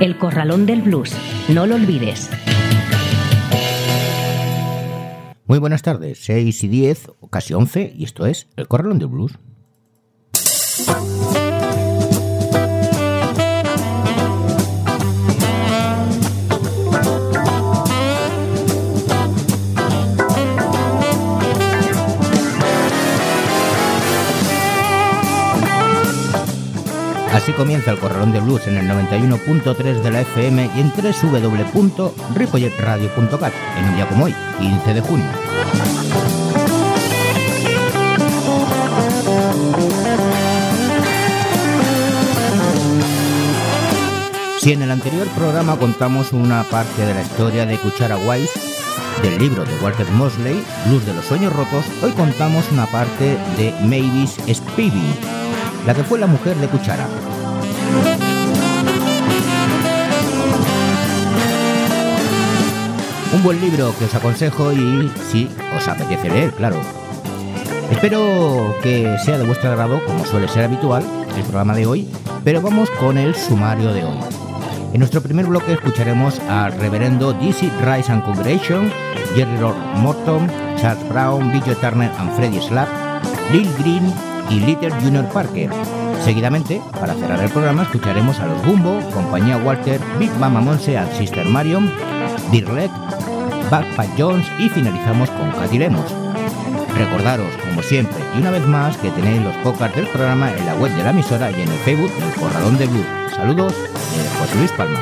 El Corralón del Blues. No lo olvides. Muy buenas tardes, 6 y 10, o casi 11, y esto es El Corralón del Blues. Así comienza el Corralón de Blues en el 91.3 de la FM y en www.ripolletradio.cat en un día como hoy, 15 de junio. Si en el anterior programa contamos una parte de la historia de Cuchara Wise, del libro de Walter Mosley, Blues de los Sueños Rotos, hoy contamos una parte de Mavis Spivey, la que fue la mujer de Cuchara. Buen libro que os aconsejo y si os apetece leer, claro. Espero que sea de vuestro agrado, como suele ser habitual, el programa de hoy, pero vamos con el sumario de hoy. En nuestro primer bloque escucharemos al reverendo D.C. Rice and Congregation, Jerry Lord Morton, Charles Brown, Billy Turner and Freddie Slap, Lil Green y Little Junior Parker. Seguidamente, para cerrar el programa, escucharemos a los Bumbo, Compañía Walter, Big Mama Monse and Sister Marion, Dirlek, Backpack Jones y finalizamos con Katy Lemos. Recordaros, como siempre, y una vez más, que tenéis los podcasts del programa en la web de la emisora y en el Facebook del Corralón de Blue. Saludos de José Luis Palma.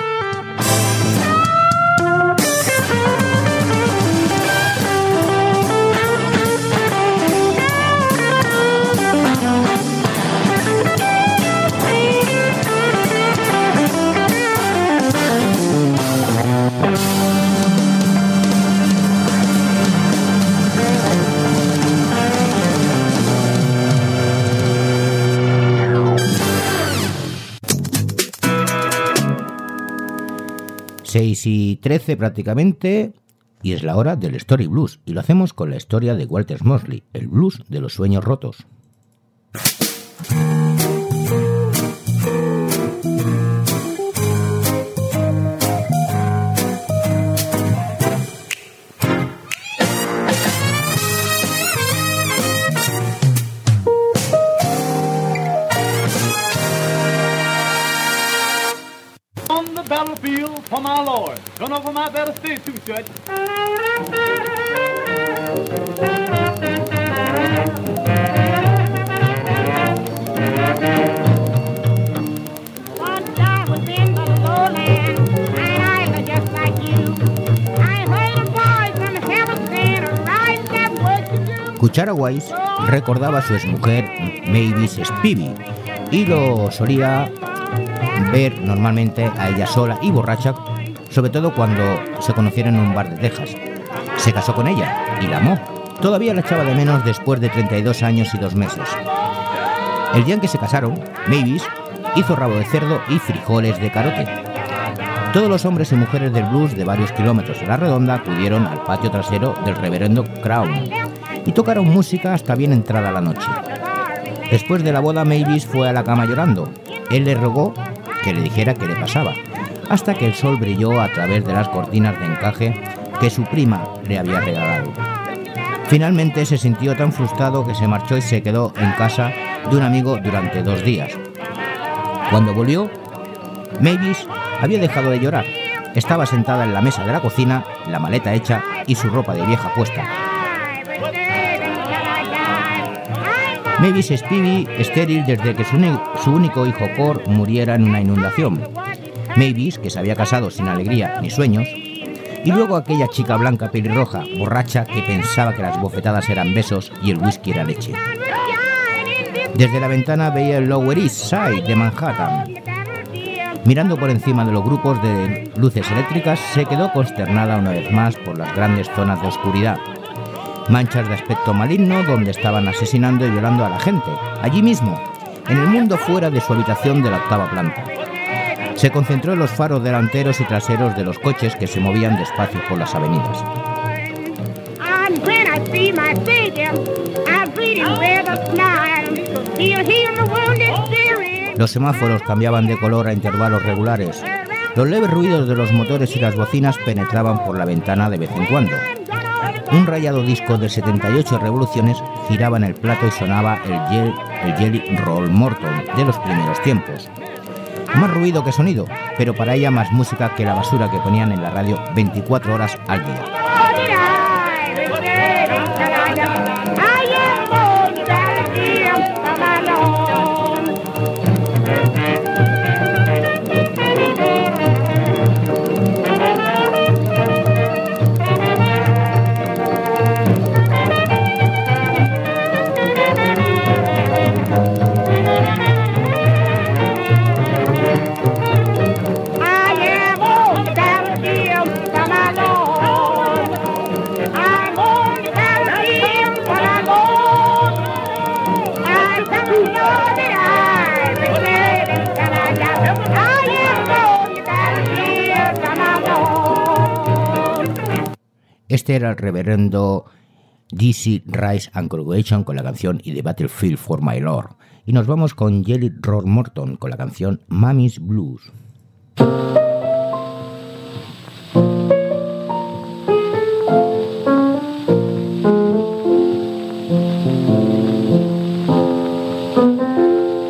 6 y 13 prácticamente, y es la hora del Story Blues, y lo hacemos con la historia de Walter Mosley, el blues de los sueños rotos. Do." Cuchara Wise recordaba a su exmujer Mavis Spivey y lo solía ver normalmente a ella sola y borracha, sobre todo cuando se conocieron en un bar de Texas. Se casó con ella y la amó. Todavía la echaba de menos después de 32 años y dos meses. El día en que se casaron, Mavis hizo rabo de cerdo y frijoles de carote. Todos los hombres y mujeres del blues de varios kilómetros a la redonda acudieron al patio trasero del reverendo Crown y tocaron música hasta bien entrada la noche. Después de la boda, Mavis fue a la cama llorando. Él le rogó que le dijera qué le pasaba, hasta que el sol brilló a través de las cortinas de encaje que su prima le había regalado. Finalmente se sintió tan frustrado que se marchó y se quedó en casa de un amigo durante dos días. Cuando volvió, Mavis había dejado de llorar. Estaba sentada en la mesa de la cocina, la maleta hecha y su ropa de vieja puesta. Mavis Spivey estéril desde que su, su único hijo Cor muriera en una inundación. Mavis, que se había casado sin alegría ni sueños. Y luego aquella chica blanca pelirroja, borracha, que pensaba que las bofetadas eran besos y el whisky era leche. Desde la ventana veía el Lower East Side de Manhattan. Mirando por encima de los grupos de luces eléctricas, se quedó consternada una vez más por las grandes zonas de oscuridad. Manchas de aspecto maligno donde estaban asesinando y violando a la gente, allí mismo, en el mundo fuera de su habitación de la octava planta. Se concentró en los faros delanteros y traseros de los coches que se movían despacio por las avenidas. Los semáforos cambiaban de color a intervalos regulares. Los leves ruidos de los motores y las bocinas penetraban por la ventana de vez en cuando. Un rayado disco de 78 revoluciones giraba en el plato y sonaba el Jelly Roll Morton de los primeros tiempos. Más ruido que sonido, pero para ella más música que la basura que ponían en la radio 24 horas al día. Este era el reverendo DC Rice and Congregation con la canción Y the Battlefield for My Lord. Y nos vamos con Jelly Roll Morton con la canción Mammy's Blues.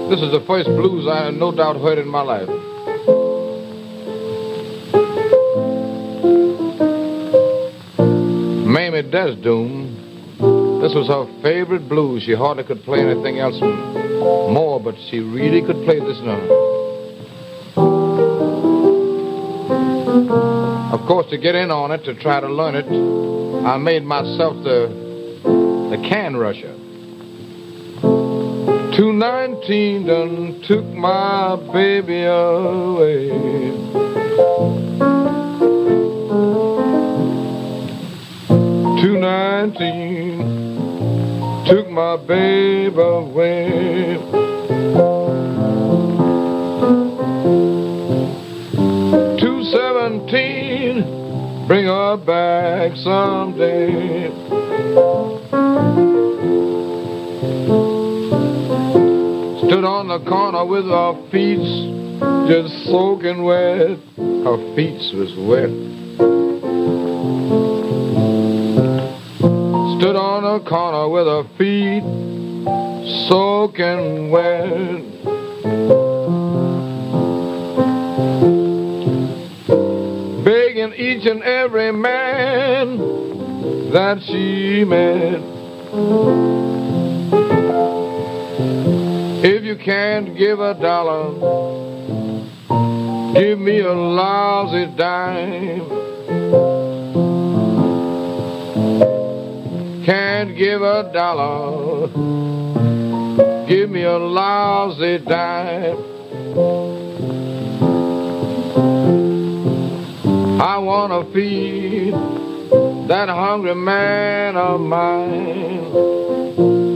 This is the first blues I no doubt heard in my life. Mamie Desdoom, this was her favorite blues. She hardly could play anything else more, but she really could play this number. Of course, to get in on it, to try to learn it, I made myself the, the can rusher. 219 done took my baby away. Two nineteen took my baby away. Two seventeen, bring her back someday. Stood on the corner with her feet just soaking wet. Her feet was wet. Stood on a corner with her feet soaking wet. Begging each and every man that she met. If you can't give a dollar, give me a lousy dime. Can't give a dollar, give me a lousy dime. I wanna feed that hungry man of mine.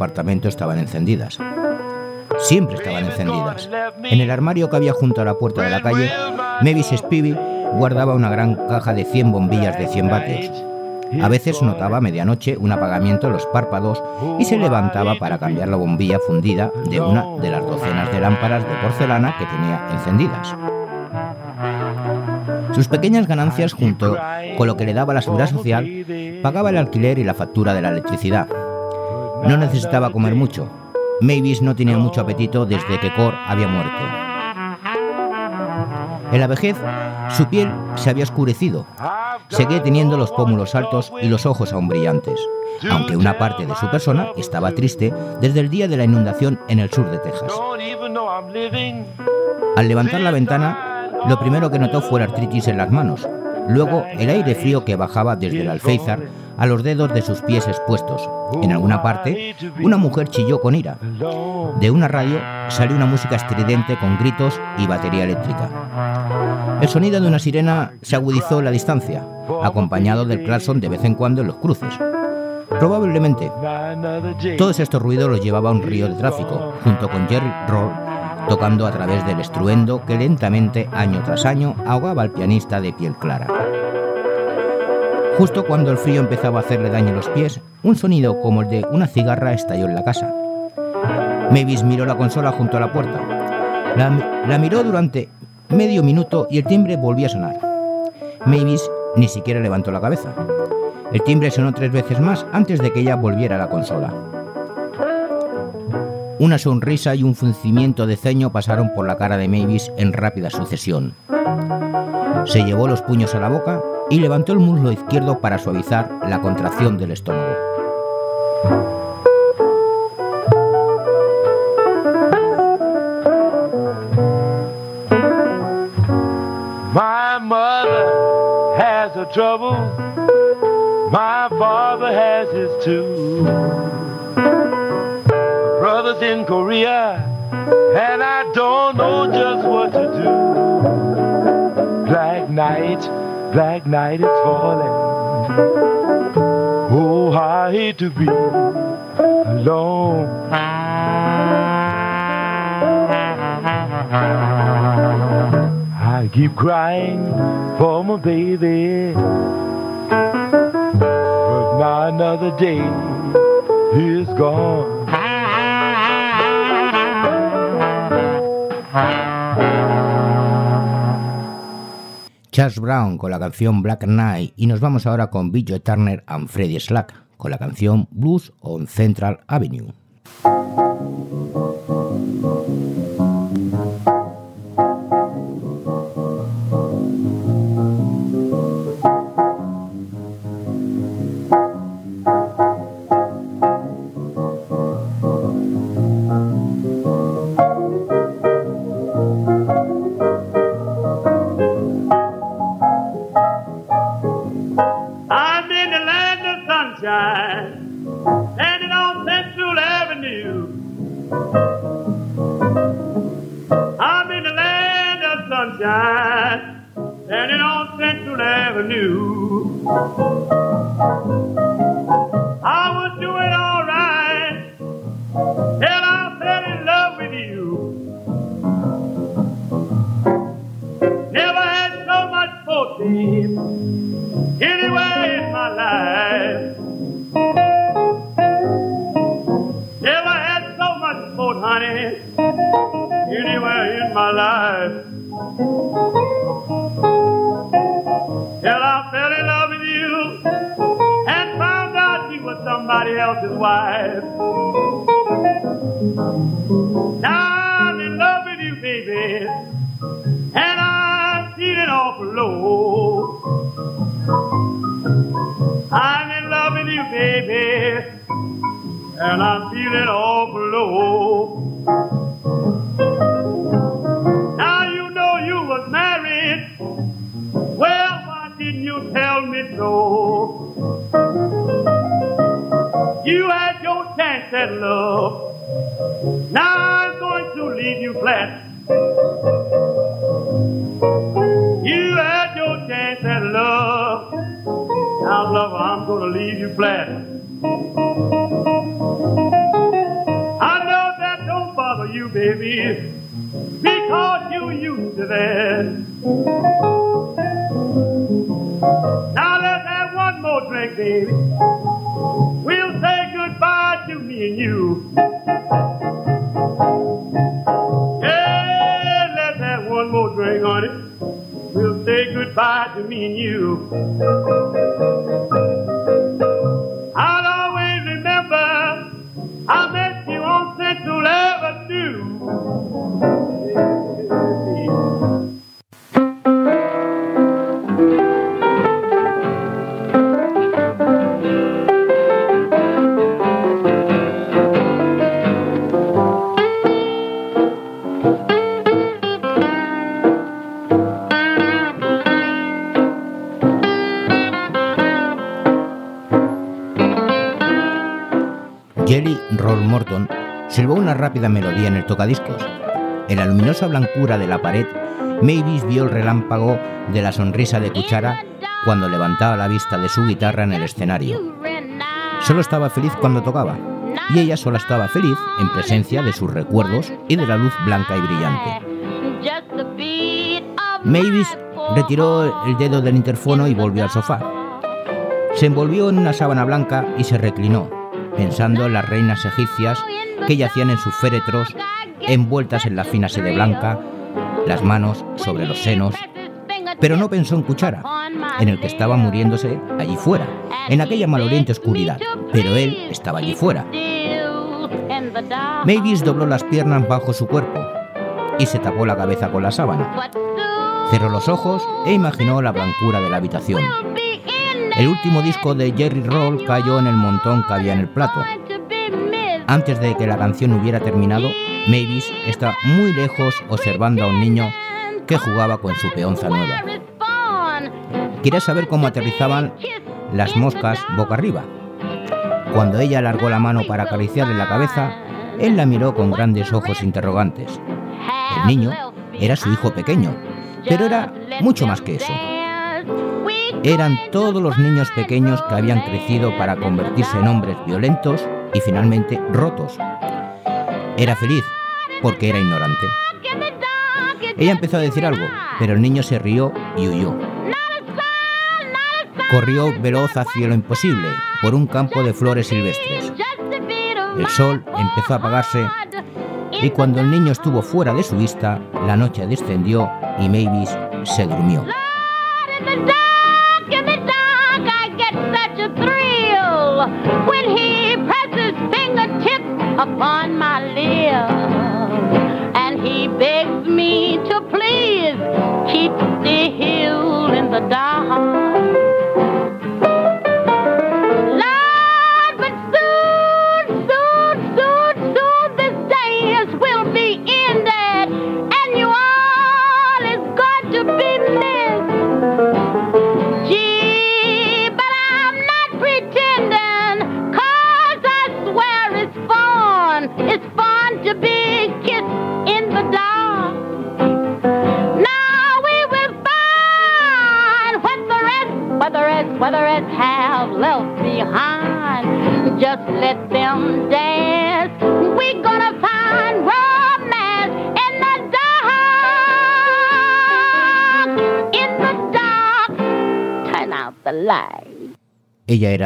Apartamento estaban encendidas. Siempre estaban encendidas. En el armario que había junto a la puerta de la calle, Mavis Spivey guardaba una gran caja de 100 bombillas de 100 vatios. A veces notaba a medianoche un apagamiento en los párpados y se levantaba para cambiar la bombilla fundida de una de las docenas de lámparas de porcelana que tenía encendidas. Sus pequeñas ganancias junto con lo que le daba la seguridad social pagaba el alquiler y la factura de la electricidad. No necesitaba comer mucho. Mavis no tenía mucho apetito desde que Cor había muerto. En la vejez, su piel se había oscurecido. Seguía teniendo los pómulos altos y los ojos aún brillantes, aunque una parte de su persona estaba triste desde el día de la inundación en el sur de Texas. Al levantar la ventana, lo primero que notó fue la artritis en las manos, luego el aire frío que bajaba desde el alféizar a los dedos de sus pies expuestos. En alguna parte, una mujer chilló con ira. De una radio salió una música estridente con gritos y batería eléctrica. El sonido de una sirena se agudizó en la distancia, acompañado del claxon de vez en cuando en los cruces. Probablemente, todos estos ruidos los llevaba un río de tráfico, junto con Jerry Roll tocando a través del estruendo que lentamente, año tras año, ahogaba al pianista de piel clara. Justo cuando el frío empezaba a hacerle daño en los pies, un sonido como el de una cigarra estalló en la casa. Mavis miró la consola junto a la puerta. La, la miró durante medio minuto y el timbre volvió a sonar. Mavis ni siquiera levantó la cabeza. El timbre sonó tres veces más antes de que ella volviera a la consola. Una sonrisa y un fruncimiento de ceño pasaron por la cara de Mavis en rápida sucesión. Se llevó los puños a la boca y levantó el muslo izquierdo para suavizar la contracción del estómago. My father has his too. In Korea, and I don't know just what to do. Black night, black night is falling. Oh, I hate to be alone. I keep crying for my baby. But now another day is gone. Charles Brown con la canción Black Knight y nos vamos ahora con Bill Joe Turner and Freddie Slack con la canción Blues on Central Avenue. Sunshine, standing on Central Avenue. Why? Baby, because you used to that. Now let's have one more drink, baby. De la sonrisa de Cuchara cuando levantaba la vista de su guitarra en el escenario. Solo estaba feliz cuando tocaba, y ella solo estaba feliz en presencia de sus recuerdos y de la luz blanca y brillante. Mavis retiró el dedo del interfono y volvió al sofá. Se envolvió en una sábana blanca y se reclinó, pensando en las reinas egipcias que yacían en sus féretros, envueltas en la fina sede blanca, las manos sobre los senos. Pero no pensó en Cuchara, en el que estaba muriéndose allí fuera, en aquella maloliente oscuridad, pero él estaba allí fuera. Mavis dobló las piernas bajo su cuerpo y se tapó la cabeza con la sábana. Cerró los ojos e imaginó la blancura de la habitación. El último disco de Jerry Roll cayó en el montón que había en el plato. Antes de que la canción hubiera terminado, Mavis está muy lejos observando a un niño que jugaba con su peonza nueva. Quería saber cómo aterrizaban las moscas boca arriba. Cuando ella alargó la mano para acariciarle la cabeza, él la miró con grandes ojos interrogantes. El niño era su hijo pequeño, pero era mucho más que eso. Eran todos los niños pequeños que habían crecido para convertirse en hombres violentos y finalmente rotos. Era feliz porque era ignorante. Ella empezó a decir algo, pero el niño se rió y huyó. Corrió veloz hacia lo imposible, por un campo de flores silvestres. El sol empezó a apagarse y cuando el niño estuvo fuera de su vista, la noche descendió y Mavis se durmió.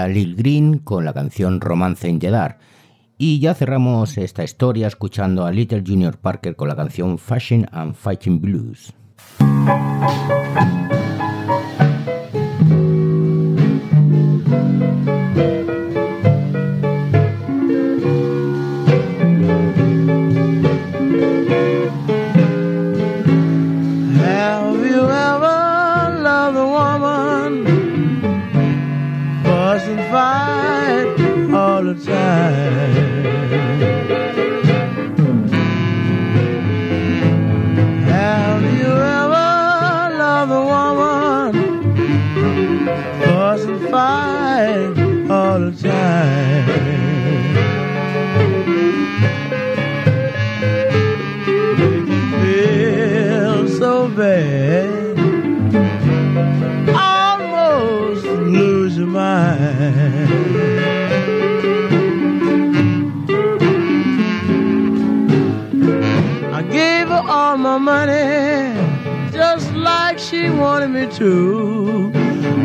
Lil Green con la canción Romance the Dark. Y ya cerramos esta historia escuchando a Little Junior Parker con la canción Fashion and Fighting Blues. And fight all the time. All my money, just like she wanted me to.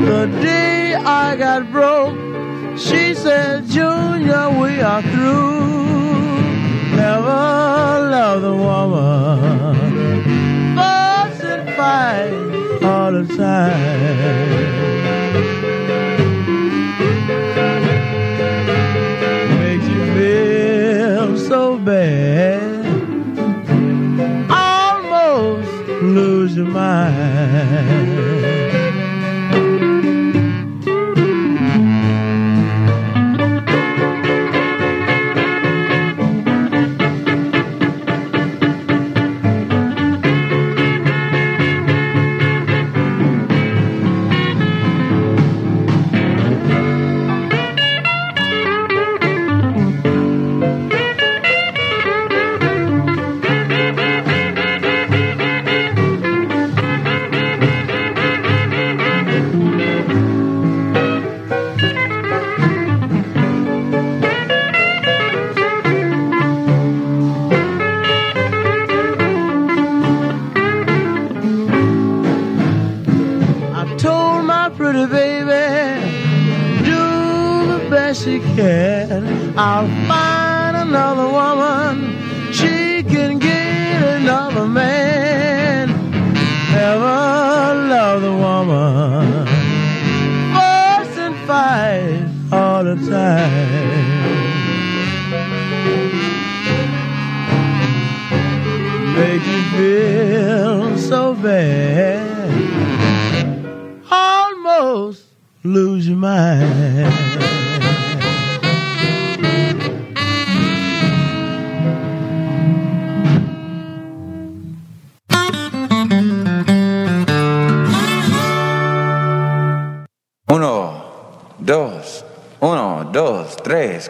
The day I got broke, she said, Junior, we are through. Never love the woman. Fuss and fight all the time. mine.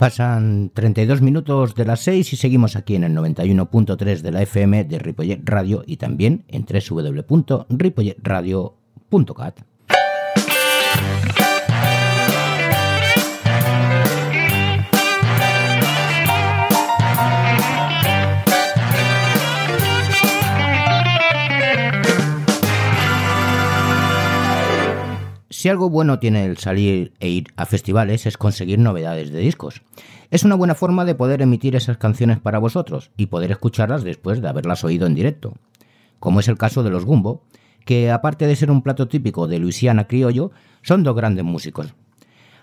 Pasan 32 minutos de las 6 y seguimos aquí en el 91.3 de la FM de Ripollet Radio y también en www.ripolletradio.cat. Si algo bueno tiene el salir e ir a festivales es conseguir novedades de discos. Es una buena forma de poder emitir esas canciones para vosotros y poder escucharlas después de haberlas oído en directo. Como es el caso de los Gumbo, que aparte de ser un plato típico de Luisiana criollo, son dos grandes músicos.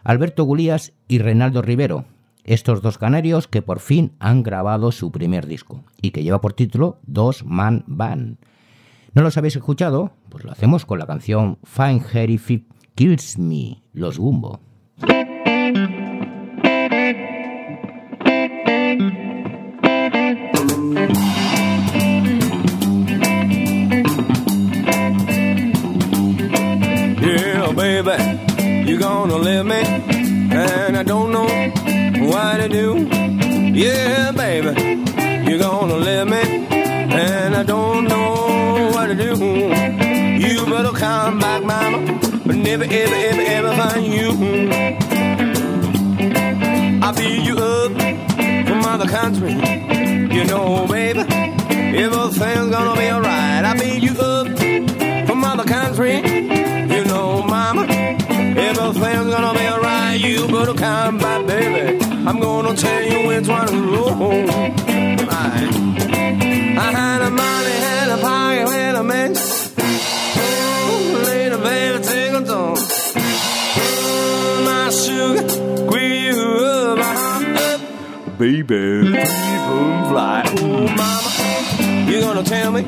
Alberto Gulías y Reinaldo Rivero, estos dos canarios que por fin han grabado su primer disco y que lleva por título Dos Man Band. ¿No los habéis escuchado? Pues lo hacemos con la canción Fine Harry Fip Kills Me, los Gumbo. Yeah, baby, you're gonna let me, and I don't know what to do. Yeah, baby, you're gonna let me, and I don't know what to do. You better come back, mama, never, ever, ever, ever find you. I'll beat you up from other country, you know, baby. Everything's gonna be alright. I'll beat you up from other country. You know, mama, everything's gonna be alright. You better come back, baby. I'm gonna tell you which one is wrong. Right. I had a money, had a pocket, had a man. Later, baby, take a. Oh, my sugar, squeeze you up, up. Baby, people fly. Oh, mama, you gonna tell me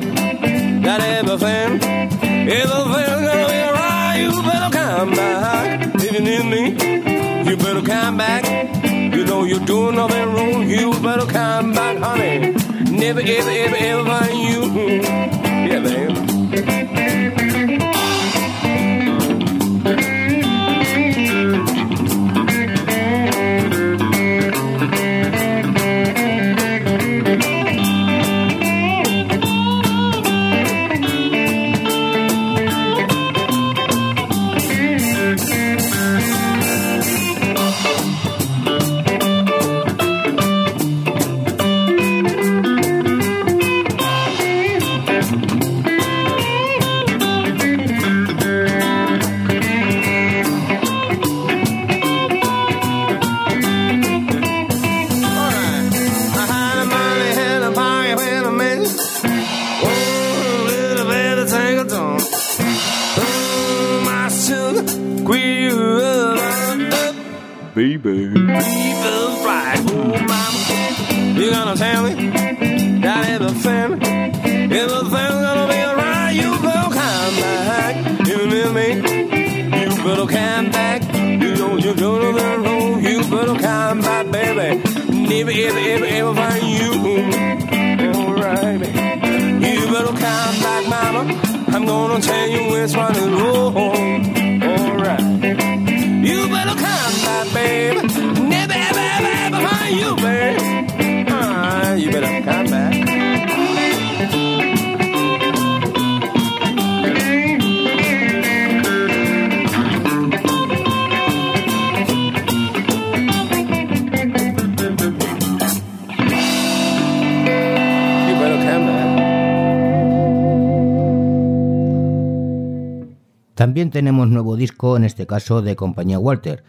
that everything, everything's gonna be alright. You better come back if you need me. You better come back. You know you're doing nothing wrong. You better come back, honey. Never, ever, ever, ever find you. También tenemos nuevo disco, en este caso de Compañía Walter.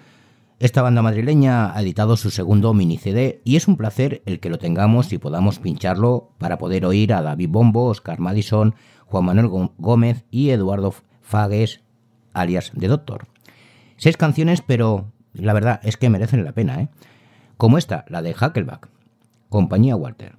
Esta banda madrileña ha editado su segundo mini CD y es un placer el que lo tengamos y podamos pincharlo para poder oír a David Bombo, Oscar Madison, Juan Manuel Gó- Gómez y Eduardo Fagues, alias de Doctor. Seis canciones, pero la verdad es que merecen la pena, ¿eh? Como esta, la de Huckleback. Compañía Walter.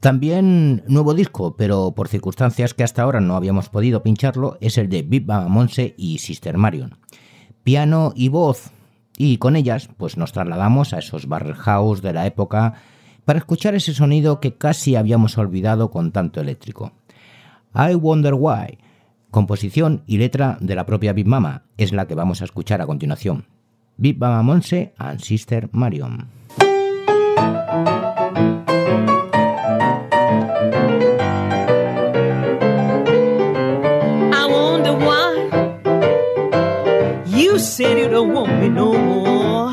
También nuevo disco, pero por circunstancias que hasta ahora no habíamos podido pincharlo, es el de Big Monse y Sister Marion. Piano y voz, y con ellas pues nos trasladamos a esos barrel house de la época para escuchar ese sonido que casi habíamos olvidado con tanto eléctrico. I Wonder Why, composición y letra de la propia Big Mama, es la que vamos a escuchar a continuación. Big Mama Monse and Sister Marion. Said you don't want me no more.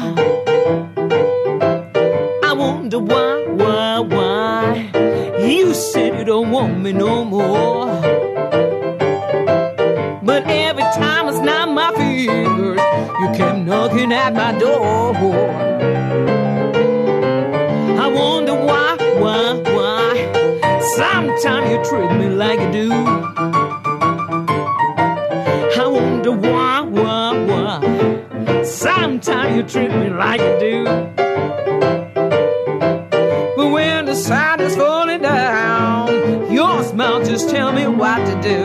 I wonder why, why, why you said you don't want me no more. But every time I snap my fingers, you kept knocking at my door. I wonder why, why, why. Sometimes you treat me like you do. I wonder why, why. Sometimes you treat me like you do. But when the sun is falling down, your smile just tell me what to do.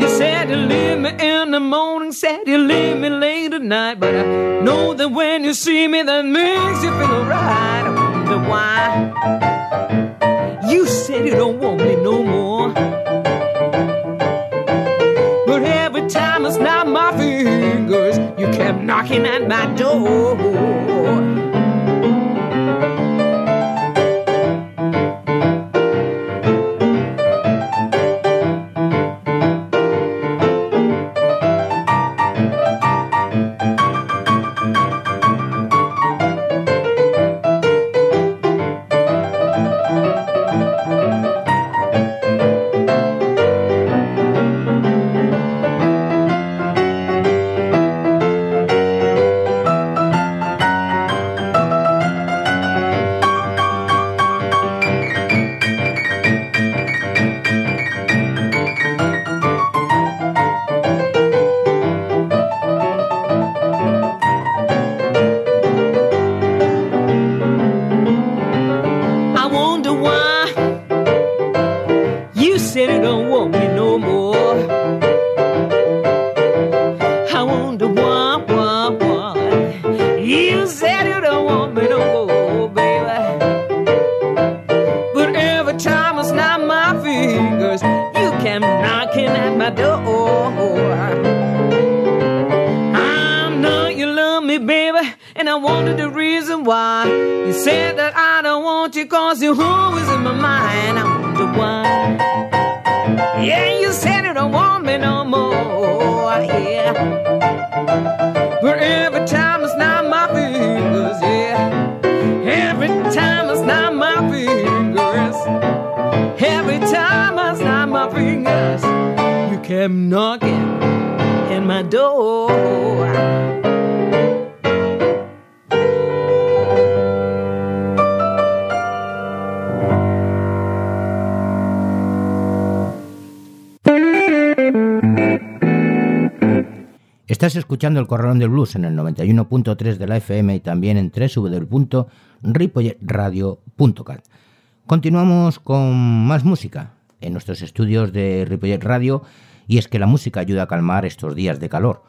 You said you leave me in the morning, said you leave me late at night, but I know that when you see me, that makes you feel alright. I wonder why. You said you don't want me no more. But every time it's snap knocking at my door. Estás escuchando el Corralón del Blues en el 91.3 de la FM y también en www.ripolletradio.cat. Continuamos con más música en nuestros estudios de Ripollet Radio y es que la música ayuda a calmar estos días de calor.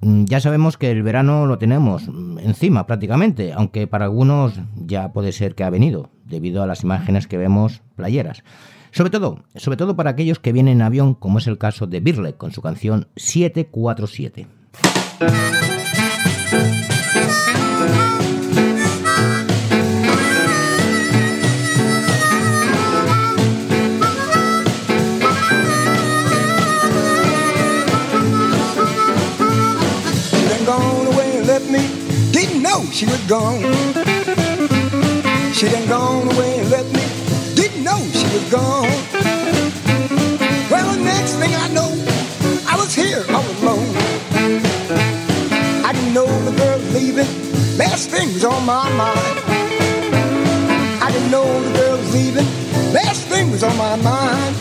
Mm, Ya sabemos que el verano lo tenemos mm, encima prácticamente, aunque para algunos ya puede ser que ha venido, debido a las imágenes que vemos playeras. Sobre todo, sobre todo para aquellos que vienen en avión, como es el caso de Birle con su canción 747. She was gone. She done gone away and left me. Didn't know she was gone. Well, the next thing I know, I was here all alone. I didn't know the girl was leaving. Last thing was on my mind. I didn't know the girl was leaving. Last thing was on my mind.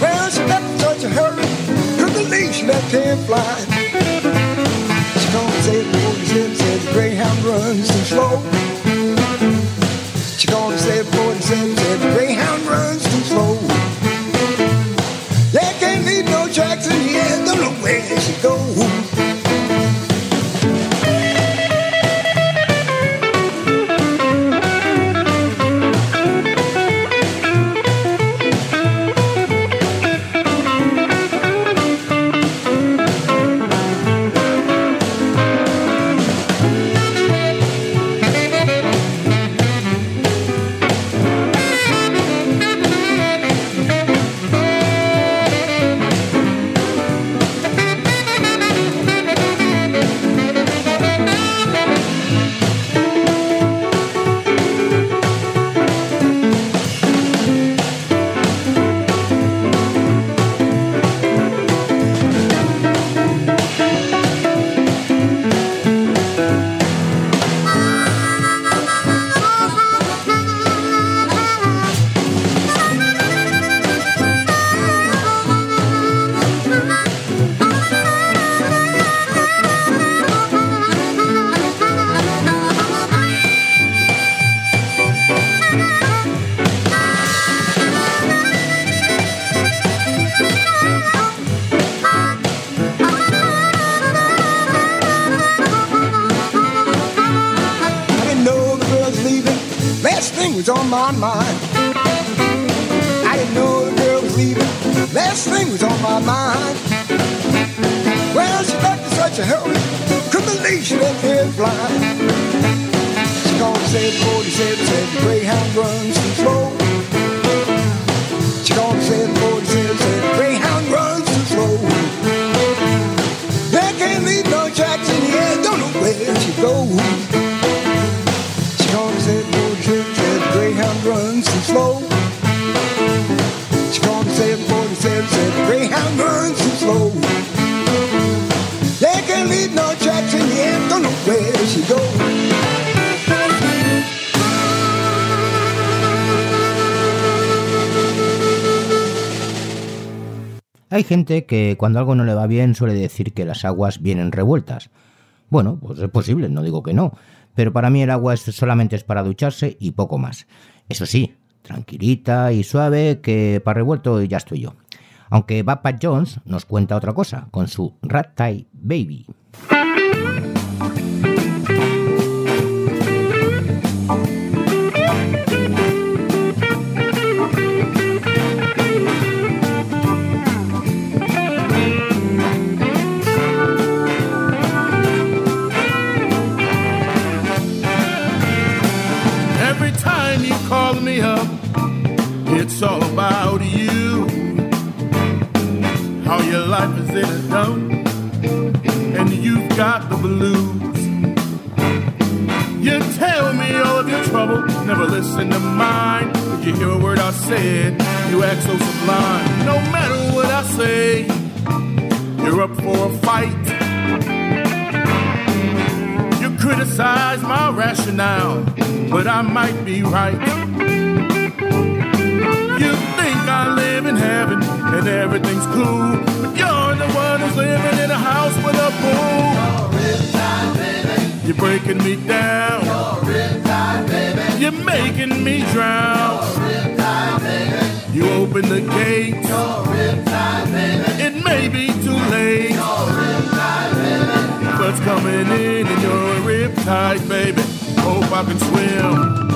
Well, she left in such a hurry. Couldn't believe she left him flying. Runs too slow. Hay gente que cuando algo no le va bien suele decir que las aguas vienen revueltas. Bueno, pues es posible, no digo que no, pero para mí el agua es, solamente es para ducharse y poco más. Eso sí, tranquilita y suave, que para revuelto ya estoy yo. Aunque Papa Jones nos cuenta otra cosa, con su Rat Tie Baby. Life is in a dump, and you've got the blues. You tell me all of your trouble, never listen to mine. Did you hear a word I said? You act so sublime. No matter what I say, you're up for a fight. You criticize my rationale, but I might be right. You think I live in heaven and everything's cool, but you're one who's living in a house with a pool. You're breaking me down. You're making me drown. You open the gate. It may be too late. What's coming in and you're a riptide, baby. Hope I can swim.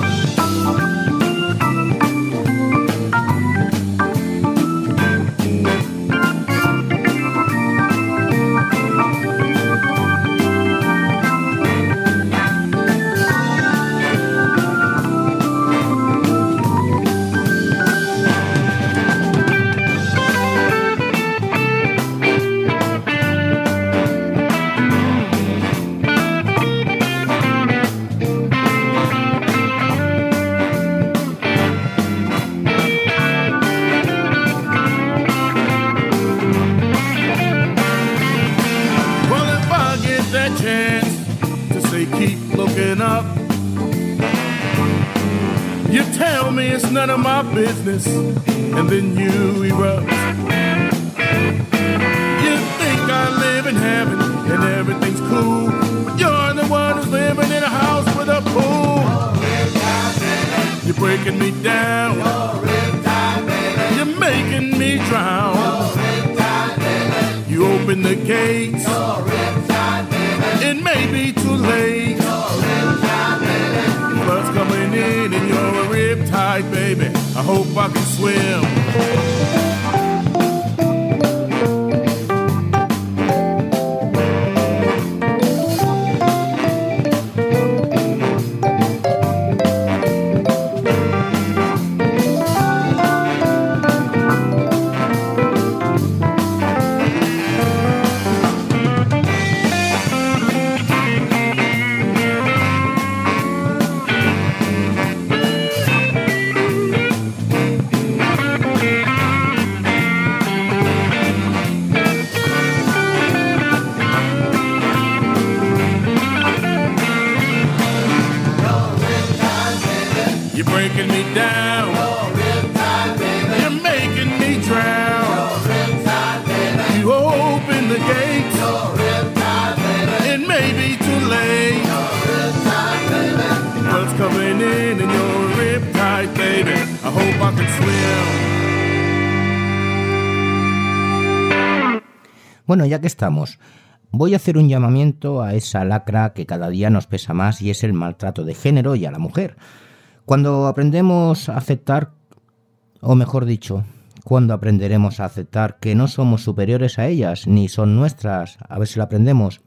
estamos, voy a hacer un llamamiento a esa lacra que cada día nos pesa más y es el maltrato de género y a la mujer. Cuando aprendemos a aceptar, o mejor dicho, cuando aprenderemos a aceptar que no somos superiores a ellas ni son nuestras, a ver si lo aprendemos,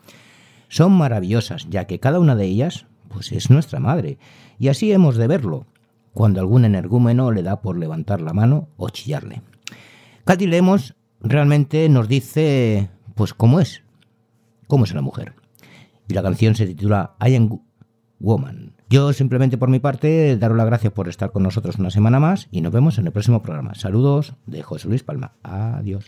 son maravillosas, ya que cada una de ellas, pues es nuestra madre, y así hemos de verlo, cuando algún energúmeno le da por levantar la mano o chillarle. Katy Lemos realmente nos dice pues cómo es, cómo es una mujer. Y la canción se titula I Am Woman. Yo simplemente por mi parte daros las gracias por estar con nosotros una semana más y nos vemos en el próximo programa. Saludos de José Luis Palma. Adiós.